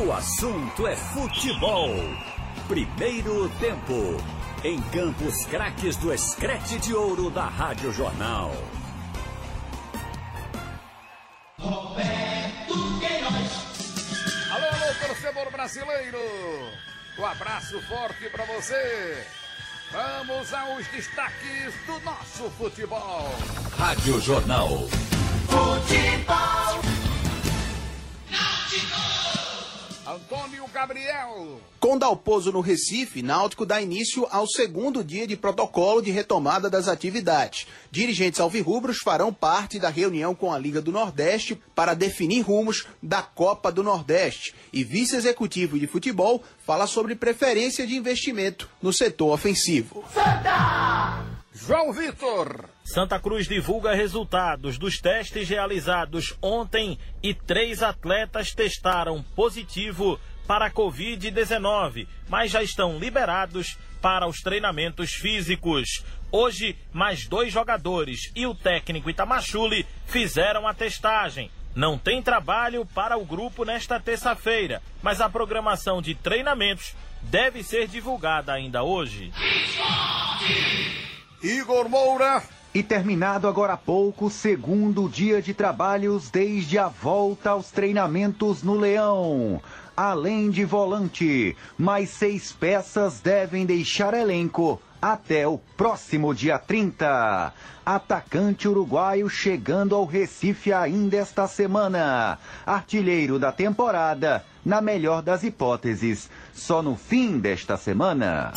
O assunto é futebol. Primeiro tempo. Em Campos Craques do Escrete de Ouro da Rádio Jornal. Roberto Queiroz. Alô, alô, torcedor brasileiro. Um abraço forte para você. Vamos aos destaques do nosso futebol. Rádio Jornal. Futebol. Antônio Gabriel. Com Dalpozo no Recife, Náutico dá início ao segundo dia de protocolo de retomada das atividades. Dirigentes alvirrubros farão parte da reunião com a Liga do Nordeste para definir rumos da Copa do Nordeste. E vice-executivo de futebol fala sobre preferência de investimento no setor ofensivo. Santa! João Vitor. Santa Cruz divulga resultados dos testes realizados ontem e três atletas testaram positivo para a Covid-19, mas já estão liberados para os treinamentos físicos. Hoje, mais dois jogadores e o técnico Itamachule fizeram a testagem. Não tem trabalho para o grupo nesta terça-feira, mas a programação de treinamentos deve ser divulgada ainda hoje. Igor Moura. E terminado agora há pouco, segundo dia de trabalhos desde a volta aos treinamentos no Leão. Além de volante, mais seis peças devem deixar elenco até o próximo dia 30. Atacante uruguaio chegando ao Recife ainda esta semana. Artilheiro da temporada, na melhor das hipóteses, só no fim desta semana.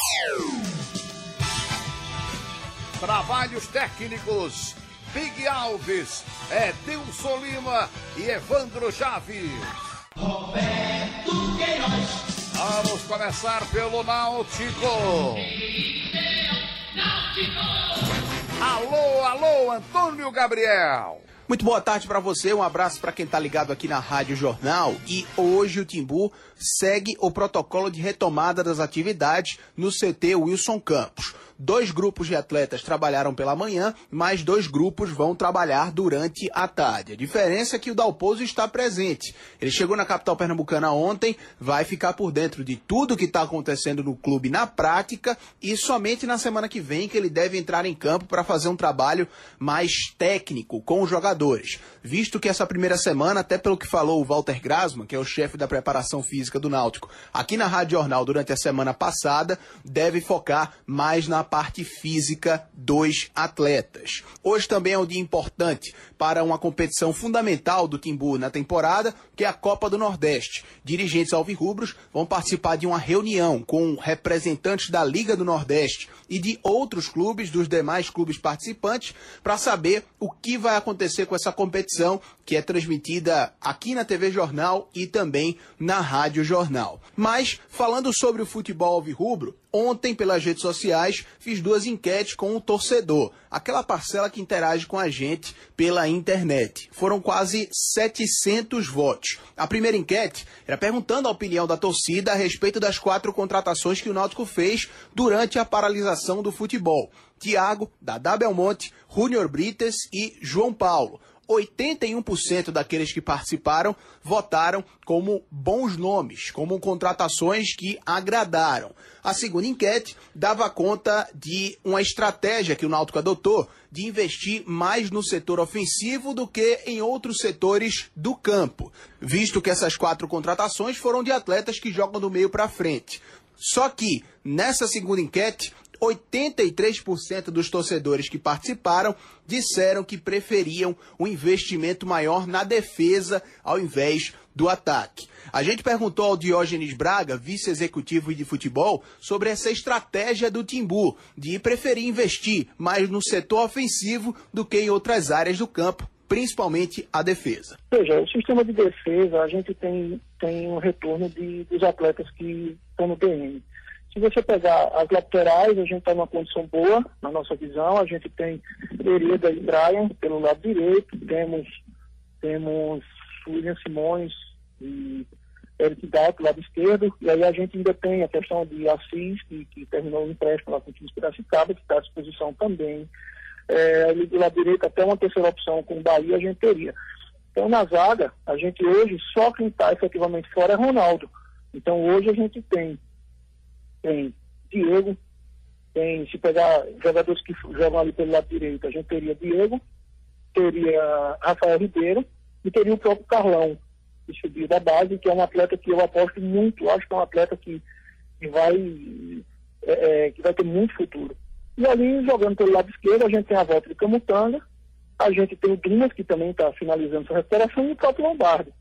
Trabalhos técnicos. Big Alves, Edilson Lima e Evandro Chaves. Roberto Queiroz. Vamos começar pelo Náutico. Alô, alô, Antônio Gabriel. Muito boa tarde para você, um abraço para quem está ligado aqui na Rádio Jornal. E hoje o Timbu segue o protocolo de retomada das atividades no CT Wilson Campos. Dois grupos de atletas trabalharam pela manhã, mas dois grupos vão trabalhar durante a tarde. A diferença é que o Dalpozo está presente. Ele chegou na capital pernambucana ontem, vai ficar por dentro de tudo que está acontecendo no clube na prática e somente na semana que vem que ele deve entrar em campo para fazer um trabalho mais técnico com os jogadores. Visto que essa primeira semana, até pelo que falou o Walter Grasman, que é o chefe da preparação física do Náutico, aqui na Rádio Jornal durante a semana passada, deve focar mais na parte física dos atletas. Hoje também é um dia importante para uma competição fundamental do Timbu na temporada, que é a Copa do Nordeste. Dirigentes alvirrubros vão participar de uma reunião com representantes da Liga do Nordeste e de outros clubes, dos demais clubes participantes, para saber o que vai acontecer com essa competição que é transmitida aqui na TV Jornal e também na Rádio Jornal. Mas, falando sobre o futebol alvirrubro, ontem pelas redes sociais fiz duas enquetes com o torcedor, aquela parcela que interage com a gente pela internet. Foram quase 700 votos. A primeira enquete era perguntando a opinião da torcida a respeito das quatro contratações que o Náutico fez durante a paralisação do futebol. Tiago, Dadá Belmonte, Júnior Brites e João Paulo. 81% daqueles que participaram votaram como bons nomes, como contratações que agradaram. A segunda enquete dava conta de uma estratégia que o Náutico adotou de investir mais no setor ofensivo do que em outros setores do campo, visto que essas quatro contratações foram de atletas que jogam do meio para frente. Só que nessa segunda enquete, 83% dos torcedores que participaram disseram que preferiam um investimento maior na defesa ao invés do ataque. A gente perguntou ao Diógenes Braga, vice-executivo de futebol, sobre essa estratégia do Timbu de preferir investir mais no setor ofensivo do que em outras áreas do campo, principalmente a defesa. Veja, o sistema de defesa, a gente tem, tem um retorno de, dos atletas que estão no PM. Se você pegar as laterais, a gente está numa condição boa, na nossa visão. A gente tem Hereda e Brian pelo lado direito, temos, temos William Simões e Eric Dal lado esquerdo, e aí a gente ainda tem a questão de Assis, que, que terminou o empréstimo lá com o time Piracicaba, que está à disposição também. É, ali do lado direito, até uma terceira opção com o Bahia, a gente teria. Então, na zaga, a gente hoje, só quem está efetivamente fora é Ronaldo. Então, hoje a gente tem, tem Diego, tem, se pegar jogadores que jogam ali pelo lado direito, a gente teria Diego, teria Rafael Ribeiro e teria o próprio Carlão, que subiu da base, que é um atleta que eu aposto muito, acho que é um atleta que, que vai é, é, que vai ter muito futuro. E ali, jogando pelo lado esquerdo, a gente tem a volta de Camutanga, a gente tem o Dimas, que também está finalizando sua recuperação, e o próprio Lombardo.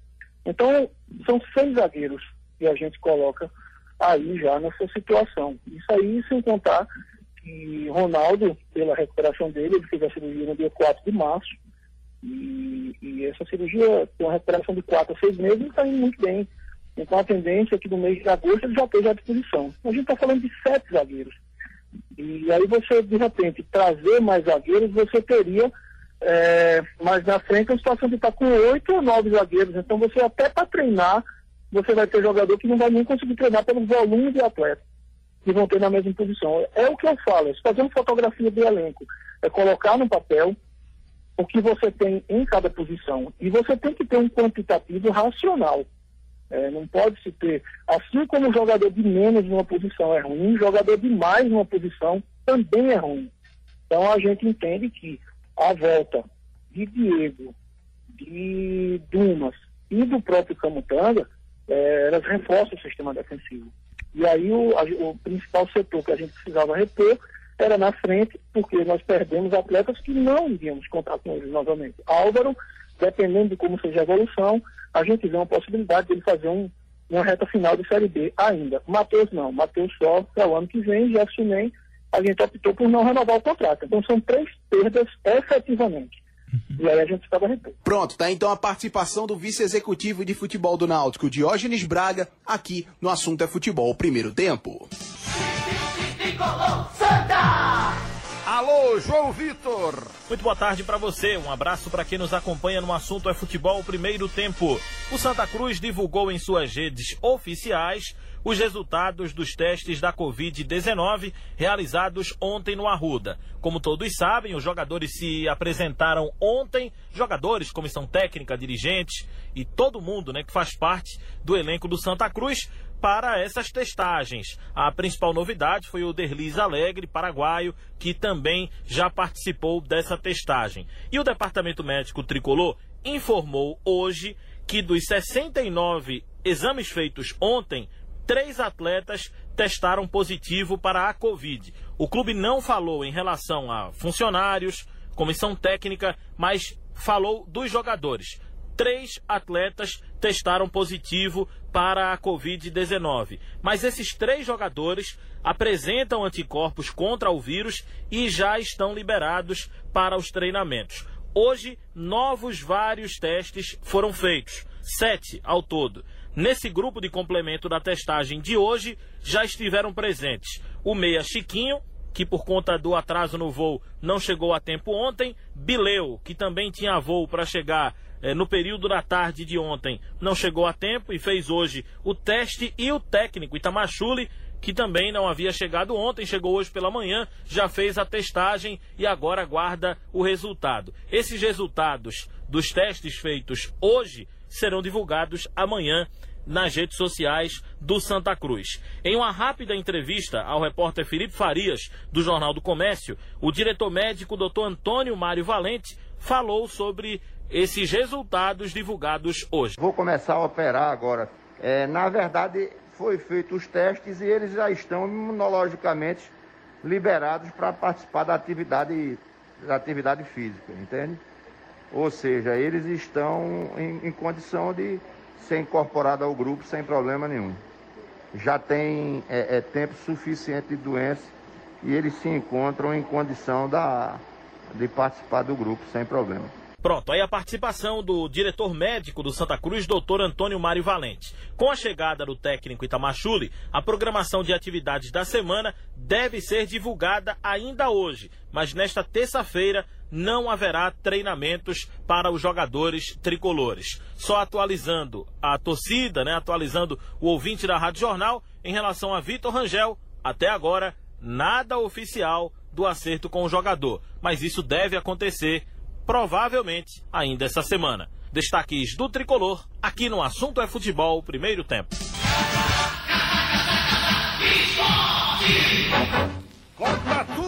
Então, são seis zagueiros que a gente coloca aí já nessa situação. Isso aí sem contar que Ronaldo, pela recuperação dele, ele fez a cirurgia no dia 4 de março, e, e essa cirurgia tem uma recuperação de 4 a 6 meses e está indo muito bem. Então a tendência é que no mês de agosto ele já esteja à disposição. A gente está falando de sete zagueiros. E aí você, de repente, trazer mais zagueiros, você teria é, mais na frente a situação de estar com oito ou nove zagueiros. Então você até para treinar, você vai ter jogador que não vai nem conseguir treinar pelo volume de atletas que vão ter na mesma posição. É o que eu falo, é fazer uma fotografia do elenco, é colocar no papel o que você tem em cada posição. E você tem que ter um quantitativo racional. É, não pode se ter, assim como o jogador de menos numa posição é ruim, jogador de mais numa posição também é ruim. Então a gente entende que a volta de Diego, de Dumas e do próprio Camutanga, é, elas reforçam o sistema defensivo. E aí o, a, o principal setor que a gente precisava repor era na frente, porque nós perdemos atletas que não iríamos contar com eles novamente. Álvaro, dependendo de como seja a evolução, a gente vê uma possibilidade de ele fazer um, uma reta final de Série B ainda. Matheus não, Matheus só para o ano que vem, Jefferson nem, a gente optou por não renovar o contrato. Então são três perdas efetivamente. E aí a gente estava repor. Pronto, tá então a participação do vice-executivo de futebol do Náutico, Diógenes Braga, aqui no Assunto é Futebol, primeiro tempo. Alô, João Vitor. Muito boa tarde para você. Um abraço para quem nos acompanha no assunto é futebol primeiro tempo. O Santa Cruz divulgou em suas redes oficiais os resultados dos testes da Covid-19 realizados ontem no Arruda. Como todos sabem, os jogadores se apresentaram ontem, jogadores, comissão técnica, dirigentes e todo mundo né, que faz parte do elenco do Santa Cruz para essas testagens. A principal novidade foi o Derlis Alegre, paraguaio, que também já participou dessa testagem. E o Departamento Médico Tricolor informou hoje que dos 69 exames feitos ontem, três atletas testaram positivo para a Covid. O clube não falou em relação a funcionários, comissão técnica, mas falou dos jogadores três atletas testaram positivo para a Covid-19. Mas esses três jogadores apresentam anticorpos contra o vírus e já estão liberados para os treinamentos. Hoje, novos vários testes foram feitos, sete ao todo. Nesse grupo de complemento da testagem de hoje, já estiveram presentes o Meia Chiquinho, que por conta do atraso no voo não chegou a tempo ontem, Bileu, que também tinha voo para chegar é, no período da tarde de ontem não chegou a tempo e fez hoje o teste e o técnico Itamachule que também não havia chegado ontem, chegou hoje pela manhã, já fez a testagem e agora aguarda o resultado. Esses resultados dos testes feitos hoje serão divulgados amanhã nas redes sociais do Santa Cruz. Em uma rápida entrevista ao repórter Felipe Farias, do Jornal do Comércio, o diretor médico Dr. Antônio Mário Valente falou sobre esses resultados divulgados hoje. Vou começar a operar agora. É, na verdade, foi feito os testes e eles já estão imunologicamente liberados para participar da atividade, da atividade física, entende? Ou seja, eles estão em, em condição de ser incorporados ao grupo sem problema nenhum. Já tem é, é, tempo suficiente de doença e eles se encontram em condição da, de participar do grupo sem problema. Pronto, aí a participação do diretor médico do Santa Cruz, doutor Antônio Mário Valente. Com a chegada do técnico Itamachule, a programação de atividades da semana deve ser divulgada ainda hoje, mas nesta terça-feira não haverá treinamentos para os jogadores tricolores. Só atualizando a torcida, né, atualizando o ouvinte da Rádio Jornal em relação a Vitor Rangel, até agora nada oficial do acerto com o jogador, mas isso deve acontecer provavelmente ainda essa semana. Destaques do tricolor, aqui no Assunto é Futebol, primeiro tempo. Tudo,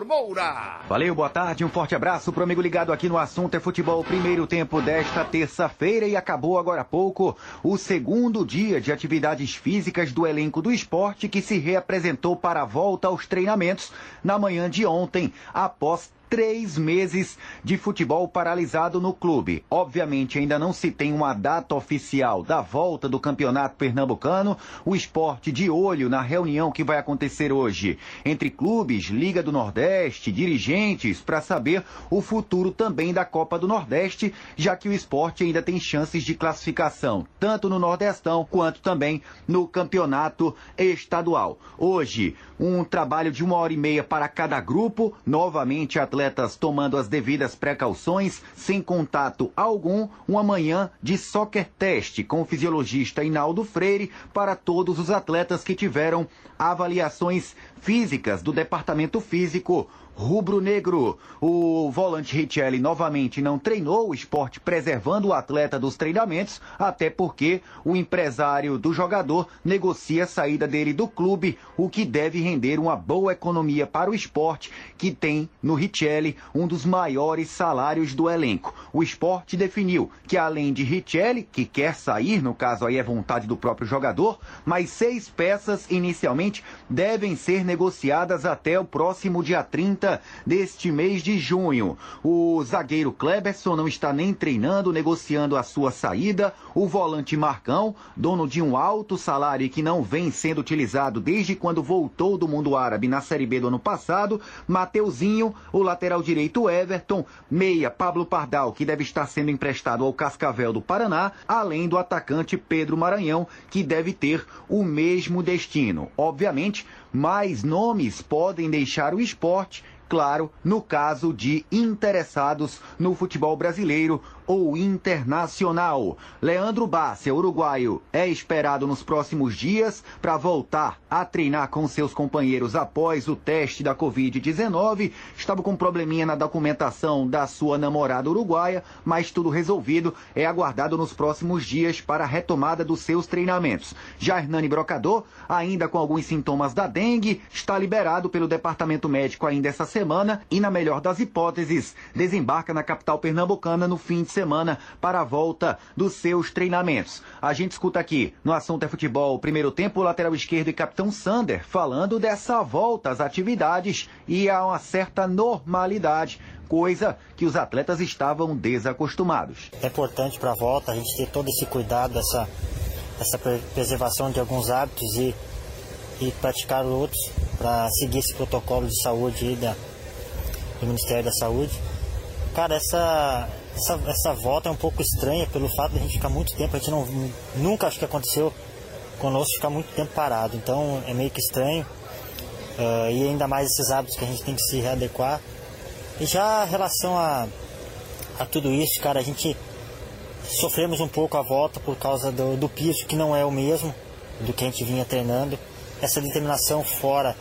Igor Moura. Valeu, boa tarde, um forte abraço pro amigo ligado aqui no assunto é futebol. Primeiro tempo desta terça-feira e acabou agora há pouco o segundo dia de atividades físicas do elenco do esporte que se reapresentou para a volta aos treinamentos na manhã de ontem, após três meses de futebol paralisado no clube. Obviamente, ainda não se tem uma data oficial da volta do campeonato pernambucano. O esporte de olho na reunião que vai acontecer hoje entre clubes, Liga do Nordeste, dirigentes, para saber o futuro também da Copa do Nordeste, já que o esporte ainda tem chances de classificação, tanto no Nordestão quanto também no campeonato estadual. Hoje, um trabalho de uma hora e meia para cada grupo, novamente atletas tomando as devidas precauções, sem contato algum, uma manhã de soccer teste com o fisiologista Inaldo Freire para todos os atletas que tiveram avaliações físicas do departamento físico rubro-negro. O volante Richelli novamente não treinou o esporte preservando o atleta dos treinamentos, até porque o empresário do jogador negocia a saída dele do clube, o que deve render uma boa economia para o esporte, que tem no Richelli um dos maiores salários do elenco. O esporte definiu que além de Richelli, que quer sair, no caso aí é vontade do próprio jogador, mais seis peças inicialmente devem ser negociadas até o próximo dia 30 deste mês de junho. O zagueiro Kleberson não está nem treinando, negociando a sua saída. O volante Marcão, dono de um alto salário que não vem sendo utilizado desde quando voltou do mundo árabe na Série B do ano passado. Mateuzinho, o lateral direito Everton, meia Pablo Pardal, que deve estar sendo emprestado ao Cascavel do Paraná, além do atacante Pedro Maranhão, que deve ter o mesmo destino. Obviamente, mais nomes podem deixar o esporte claro, no caso de interessados no futebol brasileiro ou internacional. Leandro Bárcia, uruguaio, é esperado nos próximos dias para voltar a treinar com seus companheiros após o teste da Covid-19. Estava com um probleminha na documentação da sua namorada uruguaia, mas tudo resolvido. É aguardado nos próximos dias para a retomada dos seus treinamentos. Já Hernani Brocador, ainda com alguns sintomas da dengue, está liberado pelo departamento médico ainda essa semana e, na melhor das hipóteses, desembarca na capital pernambucana no fim de semana semana para a volta dos seus treinamentos. A gente escuta aqui no Assunto é Futebol, primeiro tempo, lateral esquerdo e capitão Sander falando dessa volta às atividades e a uma certa normalidade coisa que os atletas estavam desacostumados. É importante para a volta a gente ter todo esse cuidado, essa, essa preservação de alguns hábitos e, e praticar outros para seguir esse protocolo de saúde da, do Ministério da Saúde. Cara, essa, essa, essa volta é um pouco estranha pelo fato de a gente ficar muito tempo, a gente não, nunca acho que aconteceu conosco ficar muito tempo parado, então é meio que estranho. Uh, e ainda mais esses hábitos que a gente tem que se readequar. E já em relação a, a tudo isso, cara, a gente sofremos um pouco a volta por causa do, do piso, que não é o mesmo do que a gente vinha treinando. Essa determinação fora,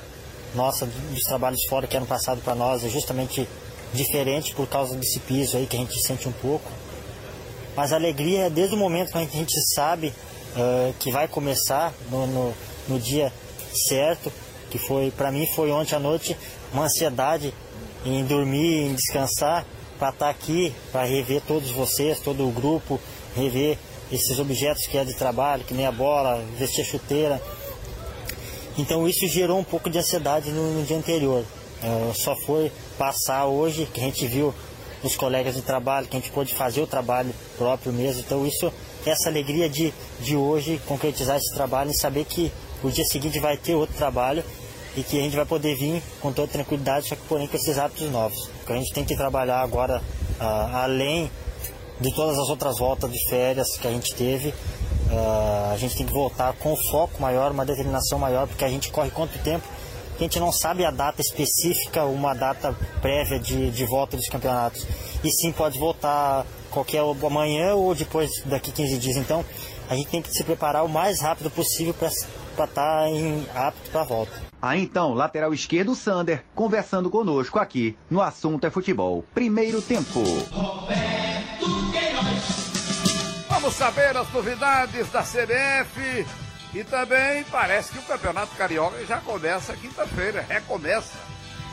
nossa, dos trabalhos fora que ano passado para nós, é justamente diferente por causa desse piso aí que a gente sente um pouco. Mas a alegria é desde o momento que a gente sabe uh, que vai começar no, no, no, dia certo, que foi para mim foi ontem à noite uma ansiedade em dormir, em descansar, para estar tá aqui, para rever todos vocês, todo o grupo, rever esses objetos que é de trabalho, que nem a bola, vestir a chuteira. Então isso gerou um pouco de ansiedade no, no dia anterior. Uh, só foi passar hoje, que a gente viu os colegas de trabalho, que a gente pôde fazer o trabalho próprio mesmo. Então isso, essa alegria de, de hoje concretizar esse trabalho e saber que o dia seguinte vai ter outro trabalho e que a gente vai poder vir com toda tranquilidade, só que porém com esses hábitos novos. a gente tem que trabalhar agora, uh, além de todas as outras voltas de férias que a gente teve, uh, a gente tem que voltar com foco maior, uma determinação maior, porque a gente corre quanto tempo que a gente não sabe a data específica, uma data prévia de, de volta dos campeonatos. E sim pode voltar qualquer amanhã ou depois daqui 15 dias. Então a gente tem que se preparar o mais rápido possível para estar tá em, apto para a volta. Aí então, lateral esquerdo Sander, conversando conosco aqui no Assunto é Futebol. Primeiro tempo. Roberto Queiroz. Vamos saber as novidades da CBF e também parece que o Campeonato Carioca já começa quinta-feira, recomeça.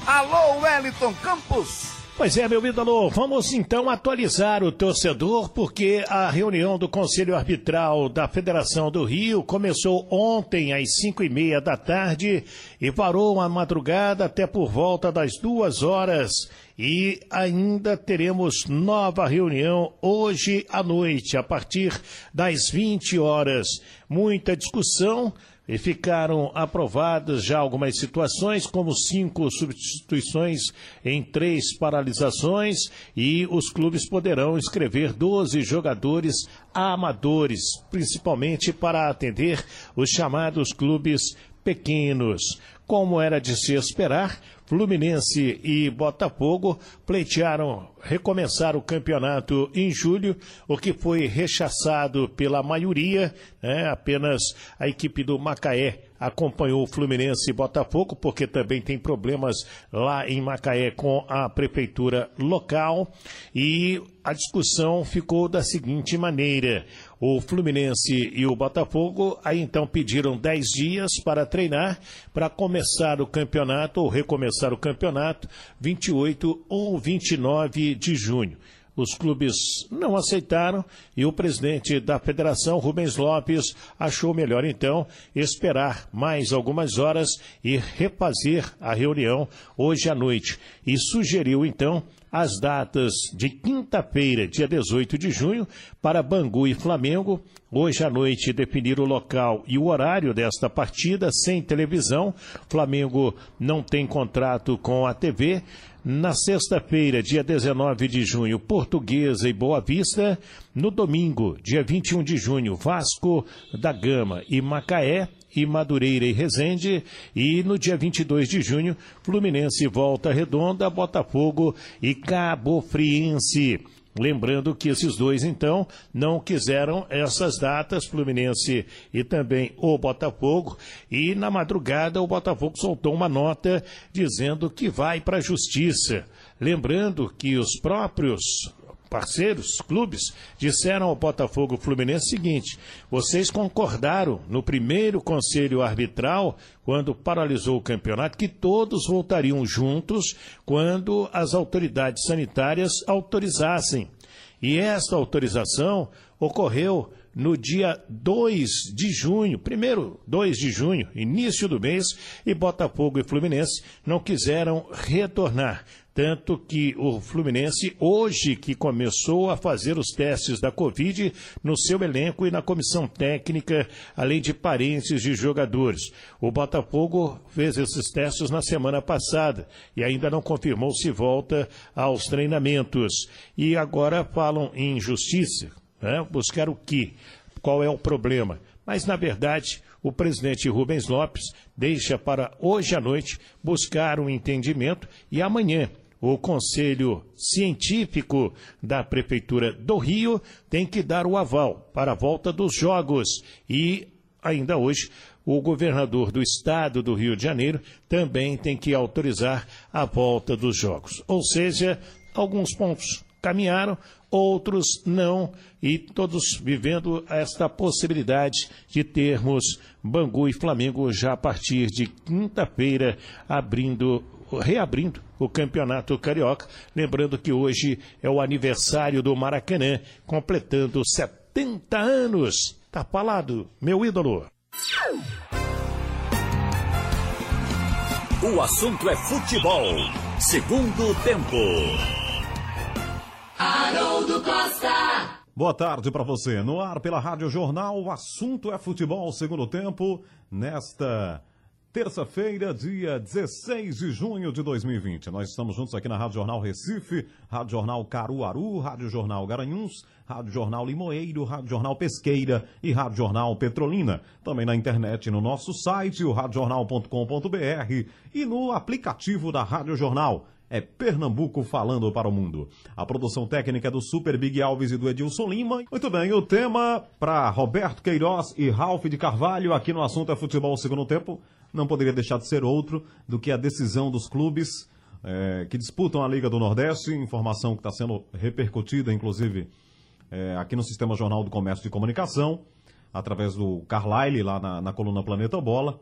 Alô, Wellington Campos! Pois é, meu ídolo, vamos então atualizar o torcedor, porque a reunião do Conselho Arbitral da Federação do Rio começou ontem às cinco e meia da tarde e parou a madrugada até por volta das duas horas. E ainda teremos nova reunião hoje à noite, a partir das 20 horas. Muita discussão e ficaram aprovadas já algumas situações, como cinco substituições em três paralisações, e os clubes poderão inscrever 12 jogadores amadores, principalmente para atender os chamados clubes pequenos. Como era de se esperar, Fluminense e Botafogo pleitearam recomeçar o campeonato em julho, o que foi rechaçado pela maioria, né? apenas a equipe do Macaé acompanhou o Fluminense e Botafogo, porque também tem problemas lá em Macaé com a prefeitura local. E a discussão ficou da seguinte maneira: o Fluminense e o Botafogo aí então pediram 10 dias para treinar, para começar o campeonato ou recomeçar o campeonato 28 ou 29 de junho. Os clubes não aceitaram e o presidente da federação, Rubens Lopes, achou melhor então esperar mais algumas horas e refazer a reunião hoje à noite. E sugeriu então as datas de quinta-feira, dia 18 de junho, para Bangu e Flamengo. Hoje à noite definir o local e o horário desta partida sem televisão. Flamengo não tem contrato com a TV. Na sexta-feira, dia 19 de junho, Portuguesa e Boa Vista. No domingo, dia 21 de junho, Vasco da Gama e Macaé e Madureira e Resende. E no dia 22 de junho, Fluminense Volta Redonda, Botafogo e Cabo Friense. Lembrando que esses dois, então, não quiseram essas datas, Fluminense e também o Botafogo. E na madrugada, o Botafogo soltou uma nota dizendo que vai para a justiça. Lembrando que os próprios parceiros, clubes, disseram ao Botafogo Fluminense o seguinte: vocês concordaram no primeiro conselho arbitral, quando paralisou o campeonato, que todos voltariam juntos quando as autoridades sanitárias autorizassem. E esta autorização ocorreu no dia 2 de junho, primeiro 2 de junho, início do mês, e Botafogo e Fluminense não quiseram retornar. Tanto que o Fluminense, hoje que começou a fazer os testes da Covid no seu elenco e na comissão técnica, além de parentes de jogadores. O Botafogo fez esses testes na semana passada e ainda não confirmou se volta aos treinamentos. E agora falam em justiça. Né? Buscar o quê? Qual é o problema? Mas, na verdade, o presidente Rubens Lopes deixa para hoje à noite buscar um entendimento e amanhã o Conselho Científico da Prefeitura do Rio tem que dar o aval para a volta dos Jogos. E, ainda hoje, o governador do estado do Rio de Janeiro também tem que autorizar a volta dos Jogos. Ou seja, alguns pontos caminharam, outros não, e todos vivendo esta possibilidade de termos Bangu e Flamengo já a partir de quinta-feira abrindo reabrindo o Campeonato Carioca. Lembrando que hoje é o aniversário do Maracanã, completando 70 anos. Tá falado, meu ídolo. O assunto é futebol. Segundo tempo. Haroldo Costa. Boa tarde para você. No ar pela Rádio Jornal, o assunto é futebol. Segundo tempo, nesta terça-feira, dia 16 de junho de 2020. Nós estamos juntos aqui na Rádio Jornal Recife, Rádio Jornal Caruaru, Rádio Jornal Garanhuns, Rádio Jornal Limoeiro, Rádio Jornal Pesqueira e Rádio Jornal Petrolina. Também na internet no nosso site, o radiojornal.com.br e no aplicativo da Rádio Jornal. É Pernambuco falando para o mundo. A produção técnica é do Super Big Alves e do Edilson Lima. Muito bem, o tema para Roberto Queiroz e Ralph de Carvalho aqui no assunto é futebol segundo tempo não poderia deixar de ser outro do que a decisão dos clubes é, que disputam a Liga do Nordeste, informação que está sendo repercutida, inclusive, é, aqui no Sistema Jornal do Comércio e Comunicação, através do Carlyle, lá na, na coluna Planeta Bola,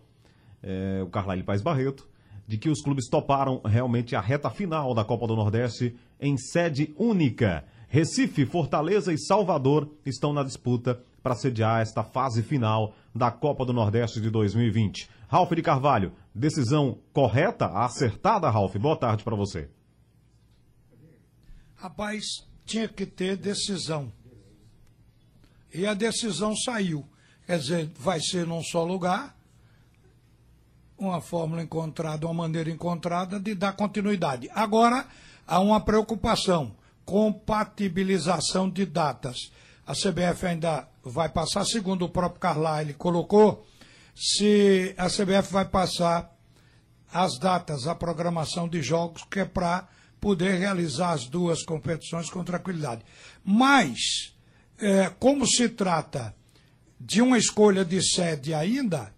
é, o Carlyle Paz Barreto, de que os clubes toparam realmente a reta final da Copa do Nordeste em sede única. Recife, Fortaleza e Salvador estão na disputa para sediar esta fase final da Copa do Nordeste de 2020. Ralf de Carvalho, decisão correta, acertada, Ralf? Boa tarde para você. Rapaz, tinha que ter decisão. E a decisão saiu. Quer dizer, vai ser num só lugar, uma fórmula encontrada, uma maneira encontrada de dar continuidade. Agora, há uma preocupação: compatibilização de datas. A CBF ainda vai passar, segundo o próprio Carlyle colocou, se a CBF vai passar as datas, a programação de jogos, que é para poder realizar as duas competições com tranquilidade. Mas, é, como se trata de uma escolha de sede ainda,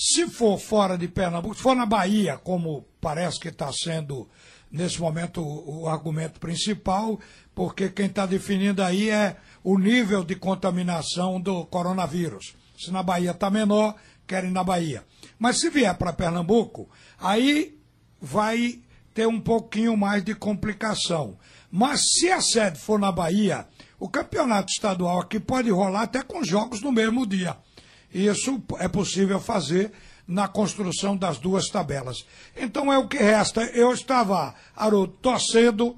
se for fora de Pernambuco, se for na Bahia, como parece que está sendo nesse momento o, o argumento principal, porque quem está definindo aí é o nível de contaminação do coronavírus. Se na Bahia está menor, querem na Bahia. Mas se vier para Pernambuco, aí vai ter um pouquinho mais de complicação. Mas se a sede for na Bahia, o campeonato estadual aqui pode rolar até com jogos no mesmo dia. Isso é possível fazer na construção das duas tabelas. Então é o que resta. Eu estava, Haroldo, torcendo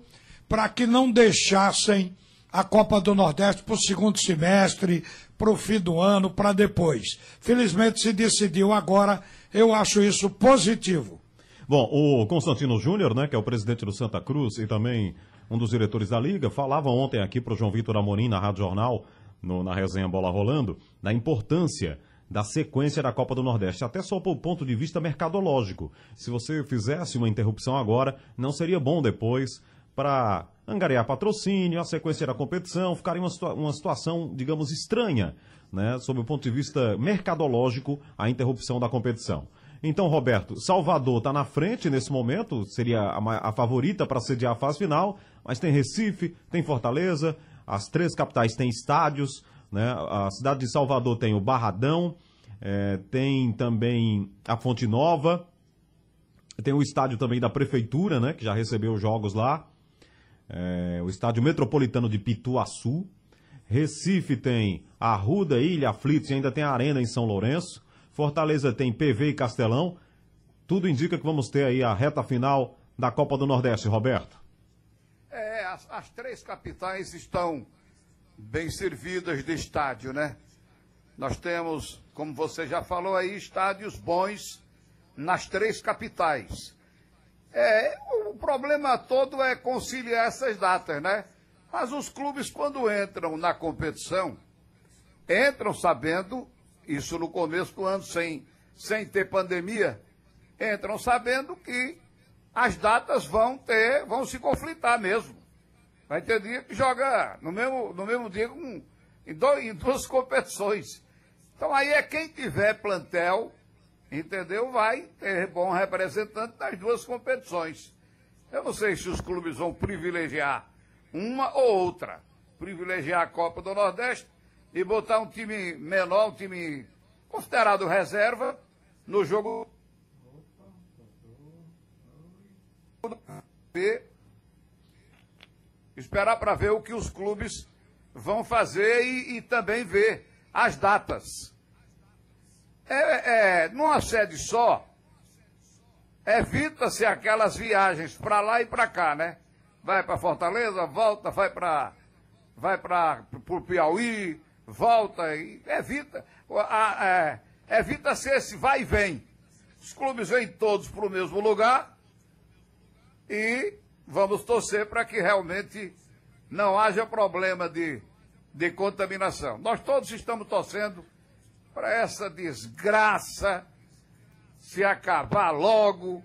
para que não deixassem a Copa do Nordeste para o segundo semestre, para o fim do ano, para depois. Felizmente se decidiu agora, eu acho isso positivo. Bom, o Constantino Júnior, né, que é o presidente do Santa Cruz e também um dos diretores da Liga, falava ontem aqui para o João Vitor Amorim na Rádio Jornal, no, na resenha Bola Rolando, da importância da sequência da Copa do Nordeste, até só do ponto de vista mercadológico. Se você fizesse uma interrupção agora, não seria bom depois para angariar patrocínio, a sequência da competição, ficaria uma, situa uma situação, digamos, estranha, né, sob o ponto de vista mercadológico, a interrupção da competição. Então, Roberto, Salvador está na frente nesse momento, seria a, a favorita para sediar a fase final, mas tem Recife, tem Fortaleza, as três capitais têm estádios, né? A cidade de Salvador tem o Barradão, é, tem também a Fonte Nova, tem o estádio também da Prefeitura, né? Que já recebeu jogos lá. É, o estádio metropolitano de Pituaçu. Recife tem Arruda, Ilha, Aflitos e ainda tem a Arena em São Lourenço. Fortaleza tem PV e Castelão. Tudo indica que vamos ter aí a reta final da Copa do Nordeste, Roberto. As, as três capitais estão bem servidas de estádio, né? Nós temos, como você já falou aí, estádios bons nas três capitais. É, o problema todo é conciliar essas datas, né? Mas os clubes, quando entram na competição, entram sabendo, isso no começo do ano, sem, sem ter pandemia, entram sabendo que as datas vão ter, vão se conflitar mesmo. Vai ter dia que joga no mesmo, no mesmo dia com, em, dois, em duas competições. Então aí é quem tiver plantel, entendeu? Vai ter bom representante nas duas competições. Eu não sei se os clubes vão privilegiar uma ou outra. Privilegiar a Copa do Nordeste e botar um time menor, um time considerado reserva, no jogo. Esperar para ver o que os clubes vão fazer e, e também ver as datas. É, é, numa sede só, evita-se aquelas viagens para lá e para cá, né? Vai para Fortaleza, volta, vai para vai para o Piauí, volta e evita é, evita-se esse vai e vem. Os clubes vêm todos para o mesmo lugar e vamos torcer para que realmente não haja problema de, de contaminação. Nós todos estamos torcendo para essa desgraça se acabar logo,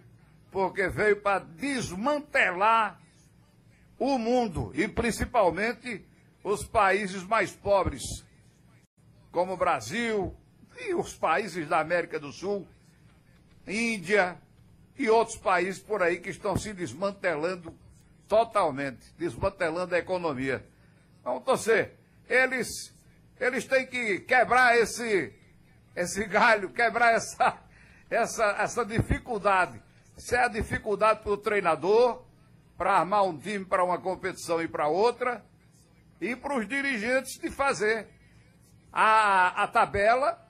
porque veio para desmantelar o mundo e principalmente os países mais pobres, como o Brasil e os países da América do Sul, Índia e outros países por aí que estão se desmantelando totalmente, desmantelando a economia. Vamos torcer eles, eles têm que quebrar esse, esse galho, quebrar essa, essa, essa dificuldade. Se é a dificuldade para o treinador, para armar um time para uma competição e para outra, e para os dirigentes de fazer. A, a tabela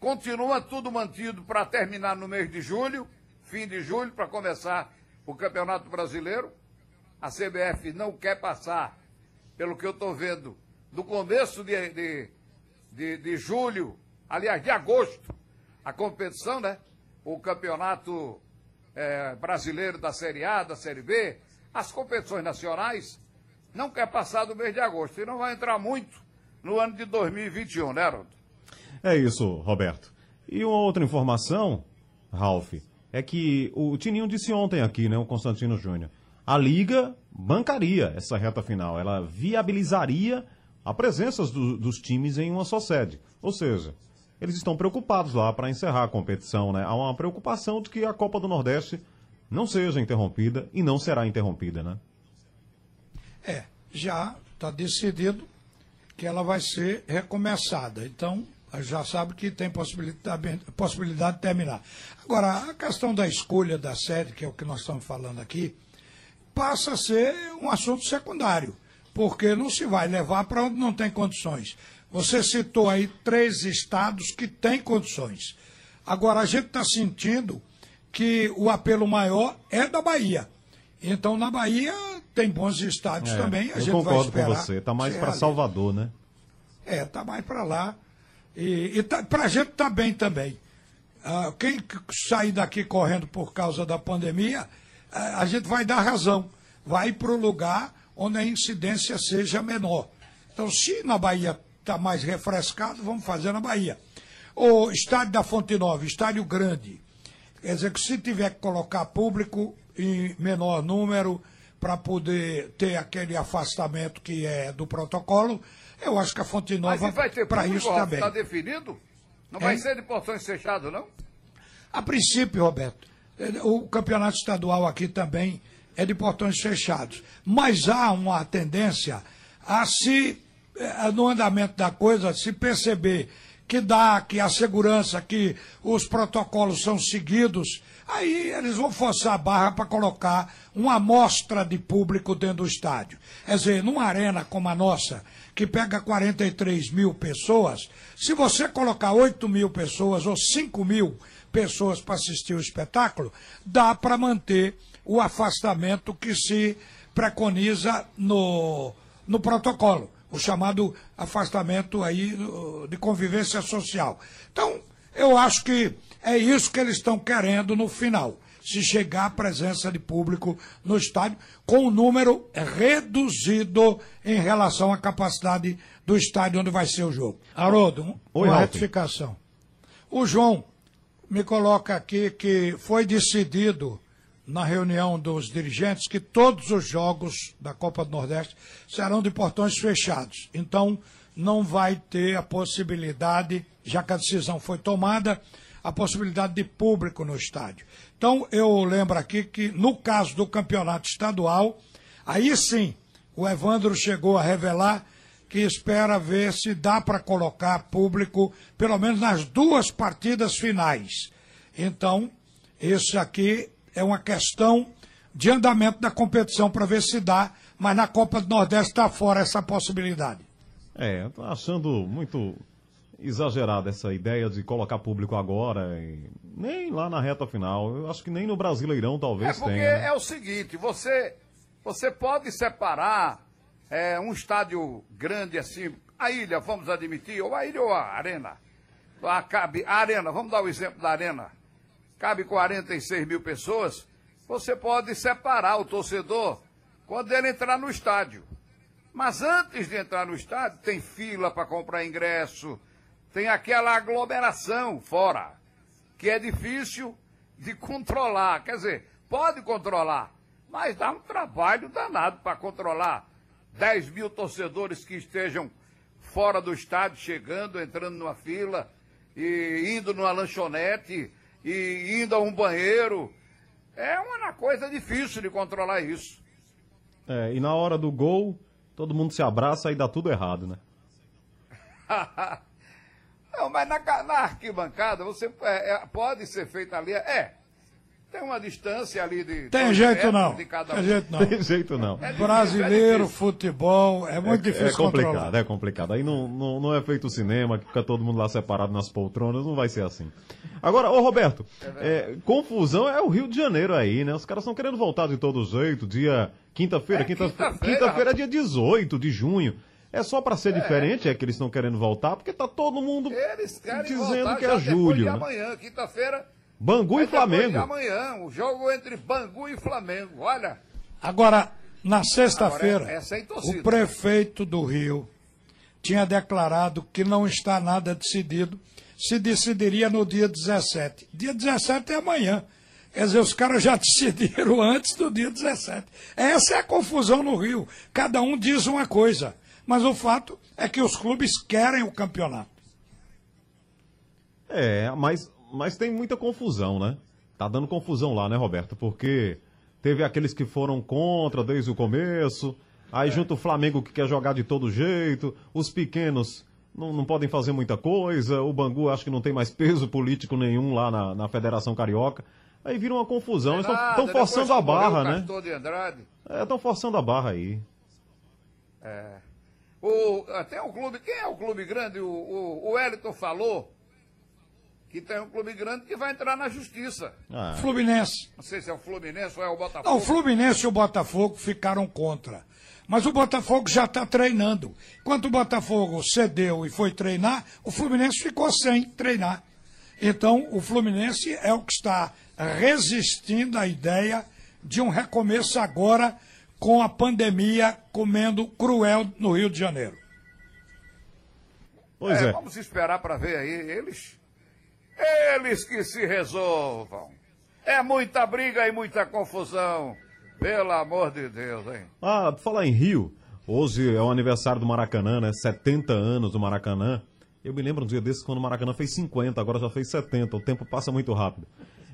continua tudo mantido para terminar no mês de julho, fim de julho, para começar o Campeonato Brasileiro. A CBF não quer passar, pelo que eu estou vendo, do começo de, de, de, de julho, aliás, de agosto, a competição, né? O Campeonato é, Brasileiro da Série A, da Série B, as competições nacionais, não quer passar do mês de agosto. E não vai entrar muito no ano de 2021, né, Haroldo? É isso, Roberto. E uma outra informação, Ralf, é que o Tininho disse ontem aqui, né, o Constantino Júnior, a Liga bancaria essa reta final, ela viabilizaria a presença do, dos times em uma só sede. Ou seja, eles estão preocupados lá para encerrar a competição, né? Há uma preocupação de que a Copa do Nordeste não seja interrompida e não será interrompida, né? É, já está decidido que ela vai ser recomeçada. Então, já sabe que tem possibilidade, possibilidade de terminar. Agora, a questão da escolha da sede, que é o que nós estamos falando aqui, passa a ser um assunto secundário, porque não se vai levar para onde não tem condições. Você citou aí três estados que têm condições. Agora, a gente está sentindo que o apelo maior é da Bahia. Então, na Bahia, tem bons estádios É, também. A eu gente concordo vai esperar com você. Tá mais para. Salvador, né? É, tá mais para lá. E, e tá, para a gente tá bem também. Ah, quem sair daqui correndo por causa da pandemia, a gente vai dar razão. Vai para o lugar onde a incidência seja menor. Então, se na Bahia está mais refrescado, vamos fazer na Bahia. O estádio da Fonte Nova, estádio grande. Quer dizer que se tiver que colocar público em menor número para poder ter aquele afastamento que é do protocolo, eu acho que a Fonte Nova vai para isso Ralf? também. Está definido? Não vai Hein? ser de portões fechados, não? A princípio, Roberto, o campeonato estadual aqui também é de portões fechados. Mas há uma tendência a se, eh, no andamento da coisa, se perceber que dá, que a segurança, que os protocolos são seguidos, aí eles vão forçar a barra para colocar uma amostra de público dentro do estádio. Quer dizer, numa arena como a nossa, que pega 43 mil pessoas, se você colocar 8 mil pessoas ou 5 mil pessoas para assistir o espetáculo, dá para manter o afastamento que se preconiza no, no protocolo, o chamado afastamento aí de convivência social. Então, eu acho que é isso que eles estão querendo no final. Se chegar a presença de público no estádio, com um número reduzido em relação à capacidade do estádio onde vai ser o jogo. Haroldo, um- Oi, uma Ralf. retificação. O João me coloca aqui que foi decidido na reunião dos dirigentes que todos os jogos da Copa do Nordeste serão de portões fechados. Então, não vai ter a possibilidade, já que a decisão foi tomada, a possibilidade de público no estádio. Então, eu lembro aqui que, no caso do campeonato estadual, aí sim, o Evandro chegou a revelar que espera ver se dá para colocar público, pelo menos nas duas partidas finais. Então, isso aqui é uma questão de andamento da competição para ver se dá, mas na Copa do Nordeste está fora essa possibilidade. É, eu tô achando muito exagerada essa ideia de colocar público agora, e nem lá na reta final. Eu acho que nem no Brasileirão É talvez porque tenha. né? é o seguinte, você, você pode separar é, um estádio grande assim, a ilha, vamos admitir, ou a ilha ou a arena. Lá cabe, a arena, vamos dar o exemplo da arena. Cabe 46 mil pessoas, você pode separar o torcedor quando ele entrar no estádio. Mas antes de entrar no estádio, tem fila para comprar ingresso, tem aquela aglomeração fora, que é difícil de controlar. Quer dizer, pode controlar, mas dá um trabalho danado para controlar 10 mil torcedores que estejam fora do estádio, chegando, entrando numa fila, e indo numa lanchonete, e indo a um banheiro. É uma coisa difícil de controlar isso. É, e na hora do gol, Todo mundo se abraça e dá tudo errado, né? Não, mas na, na arquibancada você é, é, pode ser feito ali. É. Tem uma distância ali de. Tem jeito metros não. de cada Tem um. jeito não. Tem jeito não. É difícil, Brasileiro, é difícil. futebol, é muito é, difícil é complicado, controlar. é complicado. Aí não, não, não é feito cinema, que fica todo mundo lá separado nas poltronas, não vai ser assim. Agora, ô Roberto, é, confusão é o Rio de Janeiro aí, né? Os caras estão querendo voltar de todo jeito, dia quinta-feira, É, quinta-feira, quinta-feira, quinta-feira é dia 18 de junho. É só pra ser diferente, é que eles estão querendo voltar, porque tá todo mundo dizendo que é julho, de né? amanhã, quinta-feira. Bangu é e Flamengo. De amanhã, o jogo entre Bangu e Flamengo. Olha, Agora, na sexta-feira, é o prefeito do Rio tinha declarado que não está nada decidido, se decidiria no dia 17. Dia 17 é amanhã. Quer dizer, os caras já decidiram antes do dia 17. Essa é a confusão no Rio. Cada um diz uma coisa. Mas o fato é que os clubes querem o campeonato. É, mas, mas tem muita confusão, né? Tá dando confusão lá, né, Roberto? Porque teve aqueles que foram contra desde o começo, aí junto o Flamengo que quer jogar de todo jeito, os pequenos não, não podem fazer muita coisa, o Bangu acho que não tem mais peso político nenhum lá na, na Federação Carioca. Aí vira uma confusão, estão forçando a barra, né? Andrade, É, estão forçando a barra aí. é. O, até o clube, quem é o clube grande? O, o, o Wellington falou que tem um clube grande que vai entrar na justiça. Ah, Fluminense. Não sei se é o Fluminense ou é o Botafogo. Não, o Fluminense e o Botafogo ficaram contra. Mas o Botafogo já está treinando. Enquanto o Botafogo cedeu e foi treinar, o Fluminense ficou sem treinar. Então, o Fluminense é o que está resistindo à ideia de um recomeço agora com a pandemia comendo cruel no Rio de Janeiro. pois é, é. Vamos esperar para ver aí. Eles, eles que se resolvam. É muita briga e muita confusão. Pelo amor de Deus, hein? Ah, falar em Rio, hoje é o aniversário do Maracanã, né? 70 anos do Maracanã. Eu me lembro um dia desses quando o Maracanã fez 50, agora já fez 70. O tempo passa muito rápido.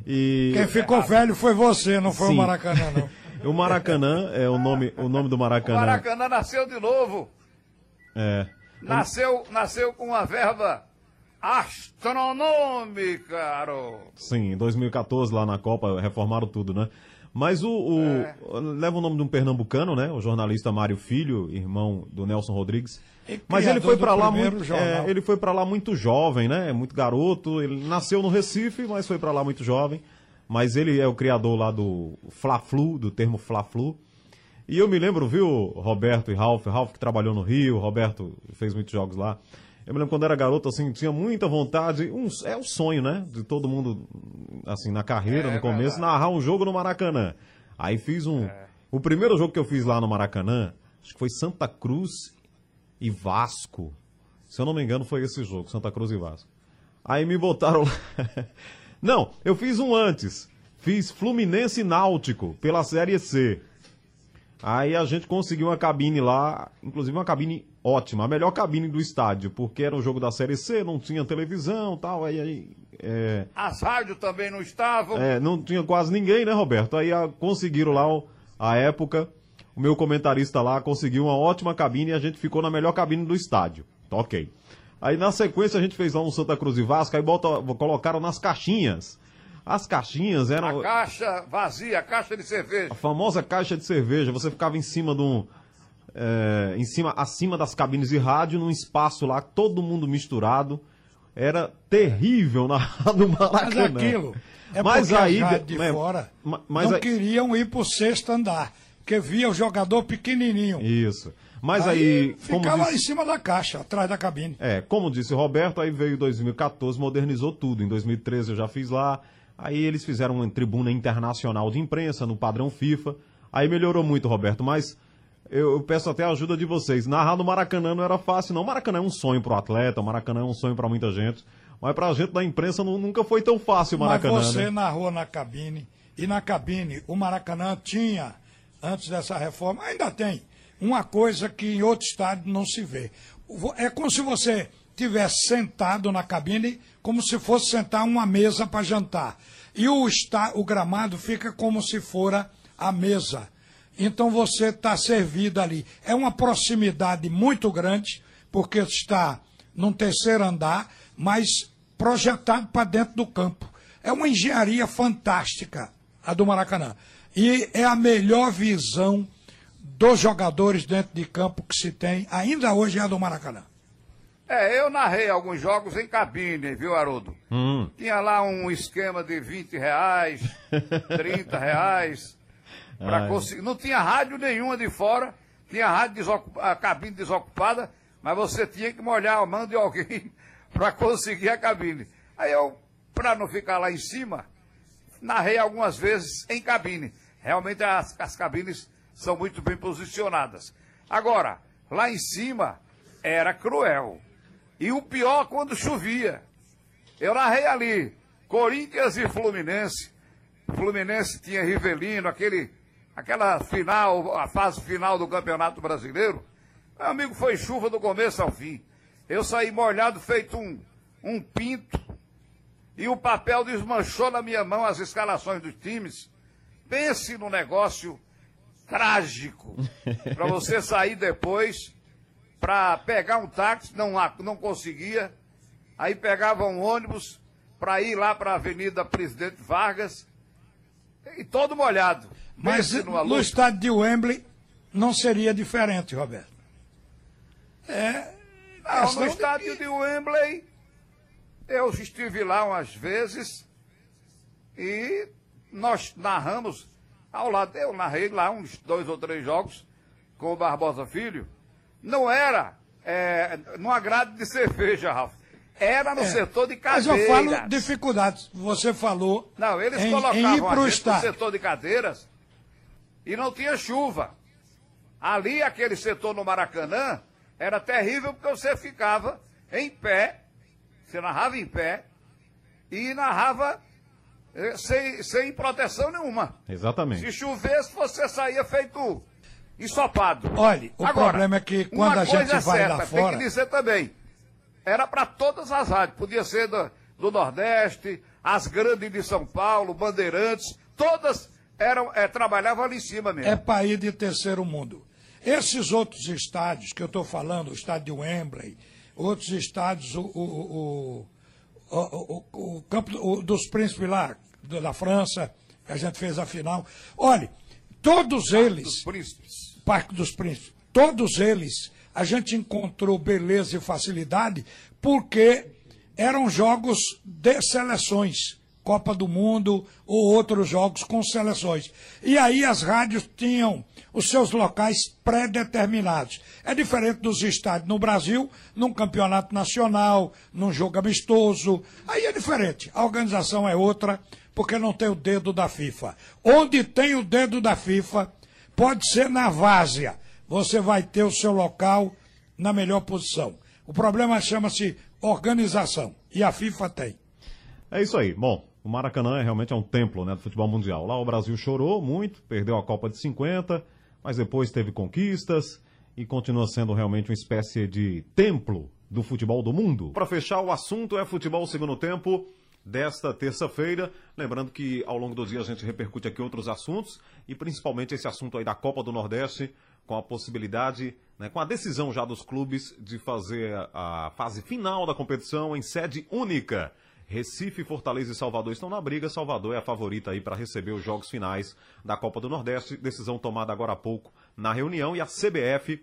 E Quem ficou velho foi você, não foi Sim. o Maracanã, não. o Maracanã é o nome, o nome do O Maracanã. Maracanã nasceu de novo. É. Nasceu, nasceu com uma verba astronômica, Aro. Sim, em 2014 lá na Copa reformaram tudo, né? Mas o, o- leva o nome de um pernambucano, né? O jornalista Mário Filho, irmão do Nelson Rodrigues. E Mas ele foi pra lá muito, é, ele foi para lá muito jovem, né? Muito garoto. Ele nasceu no Recife, mas foi pra lá muito jovem. Mas ele é o criador lá do Fla-Flu, do termo Fla-Flu. E eu me lembro, viu, Roberto e Ralph, Ralph que trabalhou no Rio, Roberto fez muitos jogos lá. Eu me lembro quando era garoto, assim, tinha muita vontade, um, é o sonho, né, de todo mundo, assim, na carreira, É, no começo, verdade. narrar um jogo no Maracanã. Aí fiz um, o primeiro jogo que eu fiz lá no Maracanã, acho que foi Santa Cruz e Vasco. Se eu não me engano, foi esse jogo, Santa Cruz e Vasco. Aí me botaram lá. Não, eu fiz um antes. Fiz Fluminense Náutico pela Série C. Aí a gente conseguiu uma cabine lá, inclusive uma cabine ótima, a melhor cabine do estádio, porque era o jogo da Série C, não tinha televisão e tal, aí, aí é, As rádios também não estavam. é, não tinha quase ninguém, né, Roberto? Aí a, conseguiram lá, o- a época, o meu comentarista lá conseguiu uma ótima cabine e a gente ficou na melhor cabine do estádio. Tá Ok. Aí na sequência a gente fez lá um Santa Cruz e Vasco, aí bota, colocaram nas caixinhas. As caixinhas eram A caixa vazia, a caixa de cerveja. a famosa caixa de cerveja. Você ficava em cima de um. é, em cima, acima das cabines de rádio, num espaço lá, todo mundo misturado. Era terrível na no Mas Maracanã. aquilo é Mas porque aí, de é, fora ma- mas não aí- queriam ir pro sexto andar, porque via o jogador pequenininho. Isso. Mas aí, como ficava disse- em cima da caixa, atrás da cabine. É, como disse o Roberto, aí veio 2014, modernizou tudo. Em 2013 eu já fiz lá. Aí eles fizeram uma tribuna internacional de imprensa no padrão FIFA. Aí melhorou muito, Roberto, mas eu, eu peço até a ajuda de vocês. Narrar no Maracanã não era fácil, não. O Maracanã é um sonho pro atleta, o Maracanã é um sonho pra muita gente. Mas pra gente da imprensa não- nunca foi tão fácil o Maracanã, Mas você né? narrou na cabine, e na cabine o Maracanã tinha, antes dessa reforma, ainda tem, uma coisa que em outro estádio não se vê. É como se você tivesse sentado na cabine, como se fosse sentar uma mesa para jantar. E o, está, o gramado fica como se fora a mesa. Então você está servido ali. É uma proximidade muito grande, porque está num terceiro andar, mas projetado para dentro do campo. É uma engenharia fantástica, a do Maracanã. E é a melhor visão dos jogadores dentro de campo que se tem, ainda hoje é a do Maracanã. É, eu narrei alguns jogos em cabine, viu, Haroldo? Hum. Tinha lá um esquema de 20 reais, 30 reais, para Ai. conseguir. Não tinha rádio nenhuma de fora, tinha rádio desocup... a cabine desocupada, mas você tinha que molhar a mão de alguém para conseguir a cabine. Aí eu, para não ficar lá em cima, narrei algumas vezes em cabine. Realmente as, as cabines são muito bem posicionadas. Agora, lá em cima era cruel. E o pior quando chovia. Eu narrei ali, Corinthians e Fluminense. Fluminense tinha Rivelino, aquele, aquela final, a fase final do Campeonato Brasileiro. Meu amigo, foi chuva do começo ao fim. Eu saí molhado, feito um, um pinto. E o papel desmanchou na minha mão as escalações dos times. Pense no negócio trágico. Para você sair depois, para pegar um táxi, não, há- não conseguia. Aí pegava um ônibus para ir lá para a Avenida Presidente Vargas. E todo molhado. Mas no estádio de Wembley não seria diferente, Roberto. É. Não, no de- estádio de Wembley, eu estive lá umas vezes e nós narramos ao lado. Eu narrei lá uns dois ou três jogos com o Barbosa Filho. Não era é, no agrado de cerveja, Ralf. Era no É, setor de Mas cadeiras. eu falo dificuldades. Você falou Não, eles em, colocavam em gente no setor de cadeiras e não tinha chuva. Ali, aquele setor no Maracanã, era terrível porque você ficava em pé, você narrava em pé e narrava sem, sem proteção nenhuma. Exatamente. Se chovesse, você saía feito ensopado. Olha, o Agora, problema é que quando a gente é vai certa, lá Tem fora. que dizer também. Era para todas as rádios. Podia ser do, do Nordeste, as grandes de São Paulo, Bandeirantes, todas eram, eh, trabalhavam ali em cima mesmo. é país de terceiro mundo. Esses outros estádios que eu estou falando, o estádio de Wembley, outros estádios, o, o, o, o, o- o campo do- dos príncipes lá, da França, que a gente fez a final. Olha, todos eles. Dos príncipes. Parque dos Príncipes. Todos eles a gente encontrou beleza e facilidade porque eram jogos de seleções. Copa do Mundo ou outros jogos com seleções. E aí as rádios tinham os seus locais pré-determinados. É diferente dos estádios no Brasil, num campeonato nacional, num jogo amistoso. Aí é diferente. A organização é outra, porque não tem o dedo da FIFA. Onde tem o dedo da FIFA, Pode ser na várzea. Você vai ter o seu local na melhor posição. O problema chama-se organização. E a FIFA tem. É isso aí. Bom, o Maracanã é realmente é um templo né, do futebol mundial. Lá o Brasil chorou muito, perdeu a Copa de 50, mas depois teve conquistas e continua sendo realmente uma espécie de templo do futebol do mundo. Para fechar, o assunto é futebol segundo tempo desta terça-feira. Lembrando que ao longo do dia a gente repercute aqui outros assuntos e principalmente esse assunto aí da Copa do Nordeste, com a possibilidade, né, com a decisão já dos clubes de fazer a fase final da competição em sede única. Recife, Fortaleza e Salvador estão na briga. Salvador é a favorita aí para receber os jogos finais da Copa do Nordeste. Decisão tomada agora há pouco na reunião e a CBF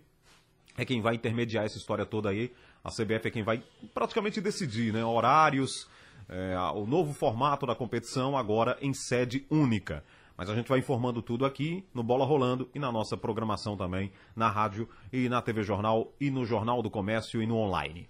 é quem vai intermediar essa história toda aí. A CBF é quem vai praticamente decidir, né? Horários, é, o novo formato da competição agora em sede única. Mas a gente vai informando tudo aqui no Bola Rolando e na nossa programação também, na rádio e na TV Jornal e no Jornal do Comércio e no online.